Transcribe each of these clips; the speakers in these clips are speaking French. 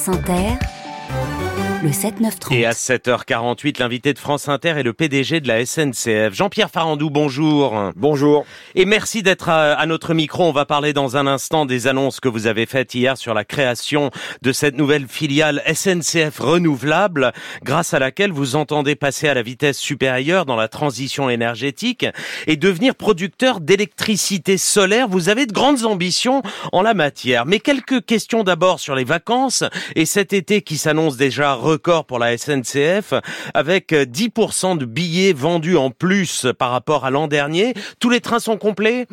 France Inter, le 7-9-30. Et à 7h48, l'invité de France Inter est le PDG de la SNCF. Jean-Pierre Farandou, bonjour. Bonjour. Et merci d'être à, à, notre micro. On va parler dans un instant des annonces que vous avez faites hier sur la création de cette nouvelle filiale SNCF renouvelable, grâce à laquelle vous entendez passer à la vitesse supérieure dans la transition énergétique et devenir producteur d'électricité solaire. Vous avez de grandes ambitions en la matière. Mais quelques questions d'abord sur les vacances et cet été qui s'annonce déjà record pour la SNCF avec 10% de billets vendus en plus par rapport à l'an dernier. Tous les trains sont complets?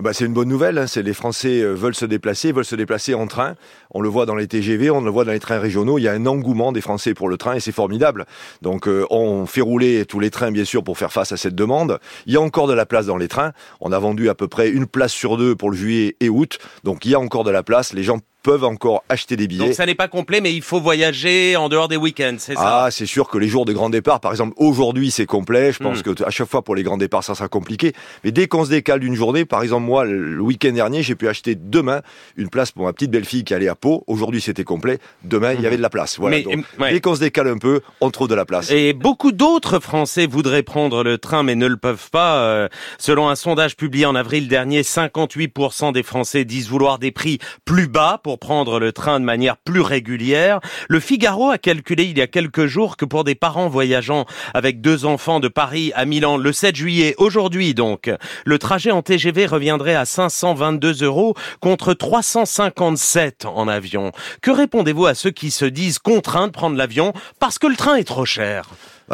Bah, c'est une bonne nouvelle. Hein. C'est les Français euh, veulent se déplacer, veulent se déplacer en train. On le voit dans les TGV, on le voit dans les trains régionaux. Il y a un engouement des Français pour le train et c'est formidable. Donc euh, on fait rouler tous les trains bien sûr pour faire face à cette demande. Il y a encore de la place dans les trains. On a vendu à peu près une place sur deux pour le juillet et août. Donc il y a encore de la place. Les gens peuvent encore acheter des billets. Donc ça n'est pas complet, mais il faut voyager en dehors des week-ends, c'est ça? Ah, c'est sûr que les jours de grand départ, par exemple, aujourd'hui c'est complet. Je pense hmm. que à chaque fois pour les grands départs, ça sera compliqué. Mais dès qu'on se décale d'une journée, par exemple moi, le week-end dernier, j'ai pu acheter demain une place pour ma petite belle-fille qui allait à Pau. Aujourd'hui c'était complet. Demain, il y avait de la place. Voilà. Mais, Donc, Dès qu'on se décale un peu, on trouve de la place. Et beaucoup d'autres Français voudraient prendre le train, mais ne le peuvent pas. Euh, selon un sondage publié en avril dernier, 58% des Français disent vouloir des prix plus bas pour prendre le train de manière plus régulière. Le Figaro a calculé il y a quelques jours que pour des parents voyageant avec deux enfants de Paris à Milan le 7 juillet, aujourd'hui donc, le trajet en TGV reviendrait à 522 euros contre 357 en avion. Que répondez-vous à ceux qui se disent contraints de prendre l'avion parce que le train est trop cher?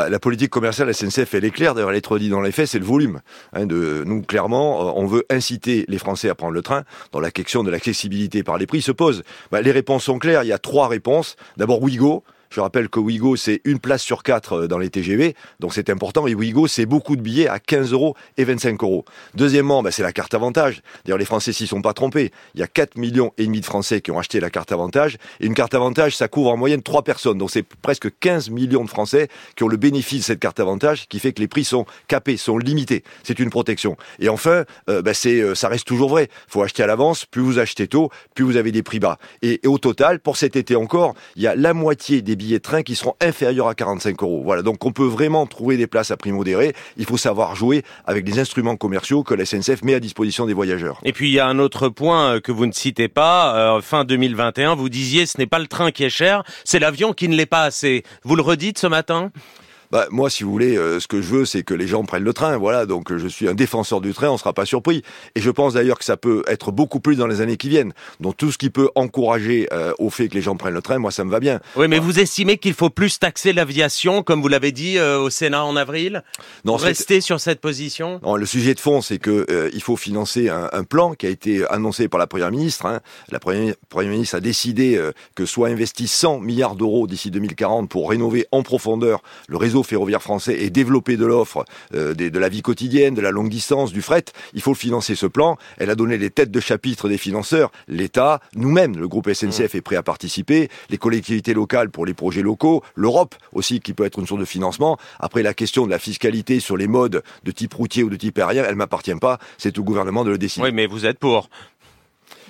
La politique commerciale SNCF, elle est claire. D'ailleurs, elle est trop dans les faits, c'est le volume. Hein, nous, clairement, euh, on veut inciter les Français à prendre le train. Dans la question de l'accessibilité par les prix se pose. Bah, les réponses sont claires. Il y a trois réponses. D'abord, Ouigo. Je rappelle que Ouigo, c'est une place sur quatre euh, dans les TGV, donc c'est important. Et Ouigo, c'est beaucoup de billets à 15 euros et 25 euros. Deuxièmement, bah, c'est la carte avantage. D'ailleurs, les Français s'y sont pas trompés. Il y a 4 millions et demi de Français qui ont acheté la carte avantage. Et une carte avantage, ça couvre en moyenne 3 personnes. Donc c'est presque 15 millions de Français qui ont le bénéfice de cette carte avantage, qui fait que les prix sont capés, sont limités. C'est une protection. Et enfin, euh, bah, euh, ça reste toujours vrai. faut acheter à l'avance. Plus vous achetez tôt, plus vous avez des prix bas. Et, et au total, pour cet été encore, il y a la moitié des billets de train qui seront inférieurs à 45 euros. Voilà, donc on peut vraiment trouver des places à prix modéré. Il faut savoir jouer avec les instruments commerciaux que la SNCF met à disposition des voyageurs. Et puis il y a un autre point euh, que vous ne citez pas. Euh, fin 2021, vous disiez ce n'est pas le train qui est cher, c'est l'avion qui ne l'est pas assez. Vous le redites ce matin? Bah, moi, si vous voulez, euh, ce que je veux, c'est que les gens prennent le train. Voilà, donc je suis un défenseur du train, on ne sera pas surpris. Et je pense d'ailleurs que ça peut être beaucoup plus dans les années qui viennent. Donc tout ce qui peut encourager euh, au fait que les gens prennent le train, moi, ça me va bien. Oui, mais vous estimez qu'il faut plus taxer l'aviation, comme vous l'avez dit euh, au Sénat en avril? Non, rester sur cette position? Non, le sujet de fond, c'est que il faut financer un, un, plan qui a été annoncé par la première ministre. Hein. La première, première, ministre a décidé que soit investi 100 milliards d'euros d'ici 2040 pour rénover en profondeur le réseau ferroviaire français et développer de l'offre euh, de la vie quotidienne, de la longue distance, du fret, il faut financer ce plan. Elle a donné les têtes de chapitre des financeurs, l'État, nous-mêmes, le groupe SNCF est prêt à participer, les collectivités locales pour les projets locaux, l'Europe aussi qui peut être une source de financement. Après la question de la fiscalité sur les modes de type routier ou de type aérien, elle m'appartient pas, c'est au gouvernement de le décider. Oui, mais vous êtes pour.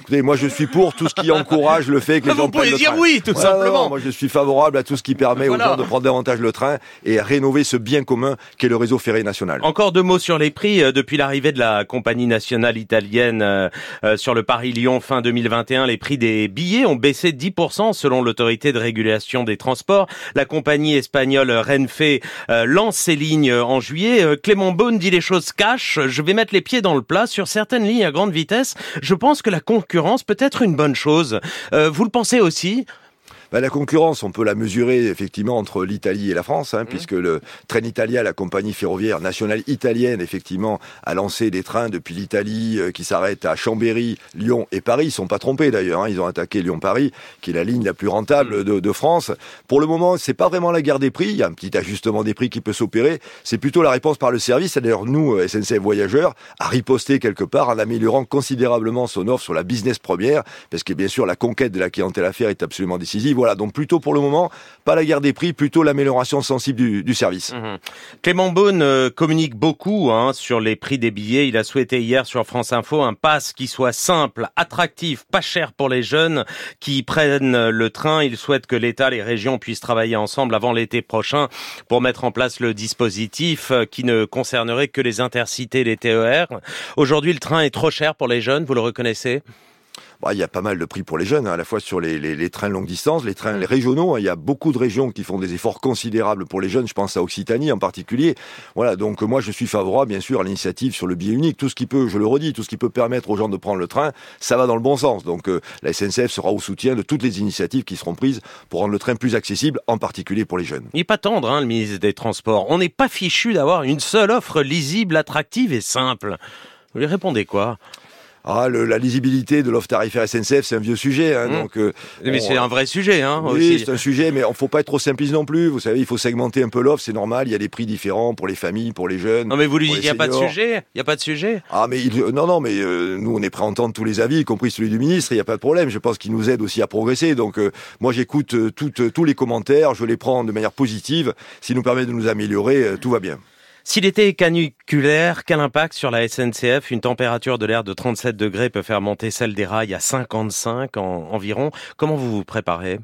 Écoutez, moi je suis pour tout ce qui encourage le fait que les gens prennent le dire oui, tout simplement. moi je suis favorable à tout ce qui permet aux gens de prendre davantage le train et à rénover ce bien commun qu'est le réseau ferré national. Encore deux mots sur les prix. Euh, depuis l'arrivée de la compagnie nationale italienne euh, euh, sur le Paris-Lyon fin 2021, les prix des billets ont baissé de 10% selon l'autorité de régulation des transports. La compagnie espagnole Renfe lance ses lignes en juillet. Clément Beaune dit les choses cash. Je vais mettre les pieds dans le plat sur certaines lignes à grande vitesse. Je pense que la peut être une bonne chose. Euh, vous le pensez aussi? Bah, la concurrence, on peut la mesurer effectivement entre l'Italie et la France, hein, mmh. puisque le Trenitalia, la compagnie ferroviaire nationale italienne, effectivement, a lancé des trains depuis l'Italie euh, qui s'arrêtent à Chambéry, Lyon et Paris. Ils sont pas trompés d'ailleurs. Hein, ils ont attaqué Lyon-Paris, qui est la ligne la plus rentable mmh. de, de France. Pour le moment, c'est pas vraiment la guerre des prix. Il y a un petit ajustement des prix qui peut s'opérer. C'est plutôt la réponse par le service. D'ailleurs, nous, euh, SNCF Voyageurs, a riposté quelque part en améliorant considérablement son offre sur la business première, parce que bien sûr, la conquête de la clientèle affaire est absolument décisive voilà, donc plutôt pour le moment, pas la guerre des prix, plutôt l'amélioration sensible du, service. Mhm. Clément Beaune euh, communique beaucoup hein, sur les prix des billets. Il a souhaité hier sur France Info un pass qui soit simple, attractif, pas cher pour les jeunes qui prennent le train. Il souhaite que l'État, les régions puissent travailler ensemble avant l'été prochain pour mettre en place le dispositif euh, qui ne concernerait que les intercités, les TER. Aujourd'hui, le train est trop cher pour les jeunes, vous le reconnaissez? Bah, il y a pas mal de prix pour les jeunes, hein, à la fois sur les, les, les, trains longue distance, les trains régionaux. Hein. il y a beaucoup de régions qui font des efforts considérables pour les jeunes. Je pense à Occitanie en particulier. Voilà, donc moi je suis favorable bien sûr à l'initiative sur le billet unique. Tout ce qui peut, je le redis, tout ce qui peut permettre aux gens de prendre le train, ça va dans le bon sens. Donc euh, la SNCF sera au soutien de toutes les initiatives qui seront prises pour rendre le train plus accessible, en particulier pour les jeunes. Il n'est pas tendre, hein, le ministre des Transports. On n'est pas fichu d'avoir une seule offre lisible, attractive et simple. Vous lui répondez quoi? Ah, le, la lisibilité de l'offre tarifaire SNCF, c'est un vieux sujet. Hein, mmh. donc, euh, mais c'est un vrai sujet. Hein, oui, c'est un sujet, mais on faut pas être trop simpliste non plus. Vous savez, il faut segmenter un peu l'offre, c'est normal. Il y a des prix différents pour les familles, pour les jeunes. Non, mais vous lui dites qu'il n'y a pas de sujet? Il n'y a pas de sujet? Ah, mais il, non, non, mais euh, nous, on est prêt à entendre tous les avis, y compris celui du ministre. Il n'y a pas de problème. Je pense qu'il nous aide aussi à progresser. Donc, euh, moi, j'écoute tous les commentaires, je les prends de manière positive. S'il nous permet de nous améliorer, tout va bien. Si l'été est caniculaire, quel impact sur la SNCF Une température de l'air de 37 degrés peut faire monter celle des rails à 55 environ. Comment vous vous préparez?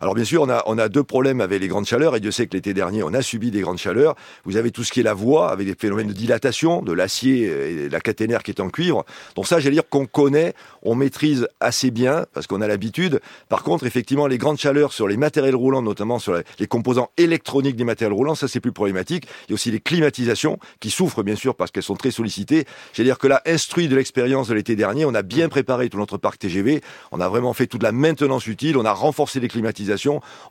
Alors bien sûr, on a, deux problèmes avec les grandes chaleurs, et Dieu sait que l'été dernier, on a subi des grandes chaleurs. Vous avez tout ce qui est la voie, avec des phénomènes de dilatation, de l'acier et de la caténaire qui est en cuivre. Donc ça, j'allais dire qu'on connaît, on maîtrise assez bien, parce qu'on a l'habitude. Par contre, effectivement, les grandes chaleurs sur les matériels roulants, notamment sur les composants électroniques des matériels roulants, ça c'est plus problématique. Il y a aussi les climatisations, qui souffrent bien sûr parce qu'elles sont très sollicitées. J'allais dire que là, instruit de l'expérience de l'été dernier, on a bien préparé tout notre parc TGV, on a vraiment fait toute la maintenance utile, on a renforcé les climatisations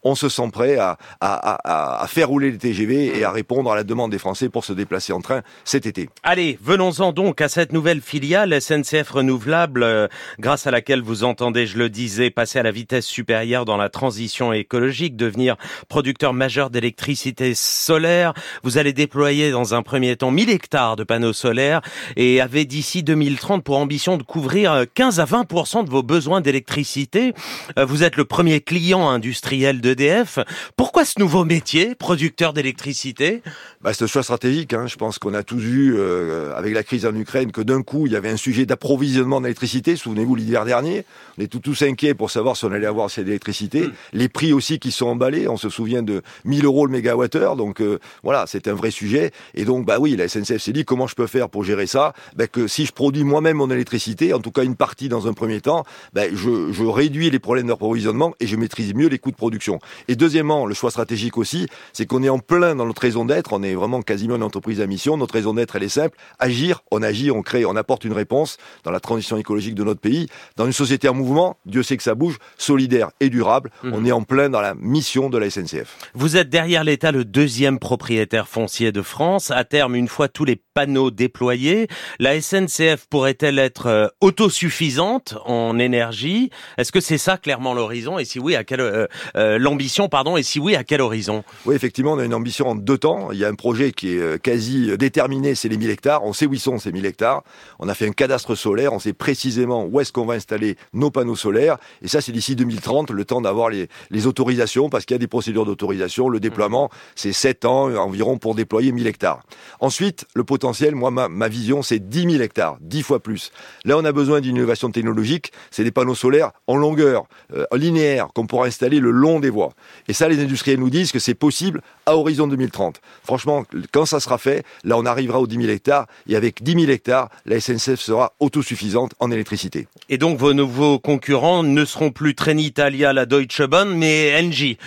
on se sent prêt à, à, faire rouler les TGV et à répondre à la demande des Français pour se déplacer en train cet été. Allez, venons-en donc à cette nouvelle filiale SNCF Renouvelable, euh, grâce à laquelle vous entendez, je le disais, passer à la vitesse supérieure dans la transition écologique, devenir producteur majeur d'électricité solaire. Vous allez déployer dans un premier temps 1000 hectares de panneaux solaires et avez d'ici 2030 pour ambition de couvrir 15 à 20% de vos besoins d'électricité. Euh, vous êtes le premier client industriel d'EDF. Pourquoi ce nouveau métier, producteur d'électricité? Bah, C'est un choix stratégique. Hein. Je pense qu'on a tous vu, euh, avec la crise en Ukraine, que d'un coup, il y avait un sujet d'approvisionnement d'électricité. Souvenez-vous, l'hiver dernier, on est tous inquiets pour savoir si on allait avoir cette électricité. Mm. Les prix aussi qui sont emballés. On se souvient de 1000 euros le mégawattheure. Donc euh, voilà, c'est un vrai sujet. Et donc, bah oui, la SNCF s'est dit comment je peux faire pour gérer ça? Bah, Que si je produis moi-même mon électricité, en tout cas une partie dans un premier temps, bah, je, je réduis les problèmes d'approvisionnement et je maîtrise mieux les coûts de production. Et deuxièmement, le choix stratégique aussi, c'est qu'on est en plein dans notre raison d'être, on est vraiment quasiment une entreprise à mission, notre raison d'être elle est simple, agir, on agit, on crée, on apporte une réponse dans la transition écologique de notre pays, dans une société en mouvement, Dieu sait que ça bouge, solidaire et durable, mhm. on est en plein dans la mission de la SNCF. Vous êtes derrière l'État le deuxième propriétaire foncier de France, à terme une fois tous les panneaux déployés, la SNCF pourrait-elle être euh, autosuffisante en énergie? Est-ce que c'est ça clairement l'horizon? Et si oui, à quel euh, euh, l'ambition, pardon, et si oui, à quel horizon? Oui, effectivement, on a une ambition en deux temps. Il y a un projet qui est euh, quasi déterminé, c'est les 1000 hectares. On sait où ils sont ces 1000 hectares. On a fait un cadastre solaire, on sait précisément où est-ce qu'on va installer nos panneaux solaires. Et ça, c'est d'ici 2030, le temps d'avoir les, autorisations, parce qu'il y a des procédures d'autorisation. Le déploiement, c'est 7 ans environ pour déployer 1000 hectares. Ensuite, le potentiel, moi, ma, vision, c'est 10 000 hectares, 10 fois plus. Là, on a besoin d'une innovation technologique. C'est des panneaux solaires en longueur, linéaire, qu'on pourra installer le long des voies. Et ça, les industriels nous disent que c'est possible à horizon 2030. Franchement, quand ça sera fait, là, on arrivera aux 10 000 hectares. Et avec 10 000 hectares, la SNCF sera autosuffisante en électricité. Et donc, vos nouveaux concurrents ne seront plus Trenitalia, la Deutsche Bahn, mais Engie.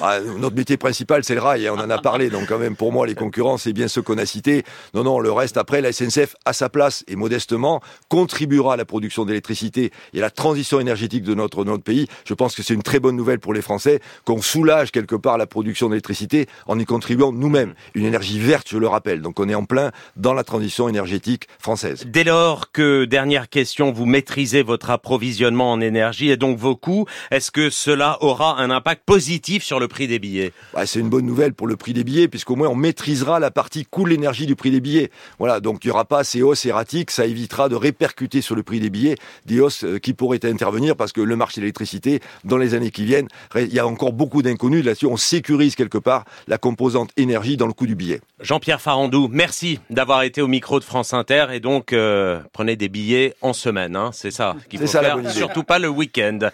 Ah, notre métier principal, c'est le rail, et on en a parlé. Donc, quand même, pour moi, les concurrents, c'est bien ceux qu'on a cités. Non, non, le reste, après, la SNCF, à sa place et modestement, contribuera à la production d'électricité et à la transition énergétique de notre, notre pays. Je pense que c'est une très bonne nouvelle pour les Français, qu'on soulage quelque part la production d'électricité en y contribuant nous-mêmes. Une énergie verte, je le rappelle. Donc, on est en plein dans la transition énergétique française. Dès lors que, dernière question, vous maîtrisez votre approvisionnement en énergie et donc vos coûts, est-ce que cela aura un impact positif positif sur le prix des billets. Bah, c'est une bonne nouvelle pour le prix des billets, puisqu'au moins on maîtrisera la partie coût de l'énergie du prix des billets. Voilà, donc il n'y aura pas ces hausses erratiques, ça évitera de répercuter sur le prix des billets des hausses euh, qui pourraient intervenir, parce que le marché de l'électricité, dans les années qui viennent, il y a encore beaucoup d'inconnus là-dessus. On sécurise quelque part la composante énergie dans le coût du billet. Jean-Pierre Farandou, merci d'avoir été au micro de France Inter et donc euh, prenez des billets en semaine, hein, c'est ça qu'il faut ça, faire, surtout pas le week-end.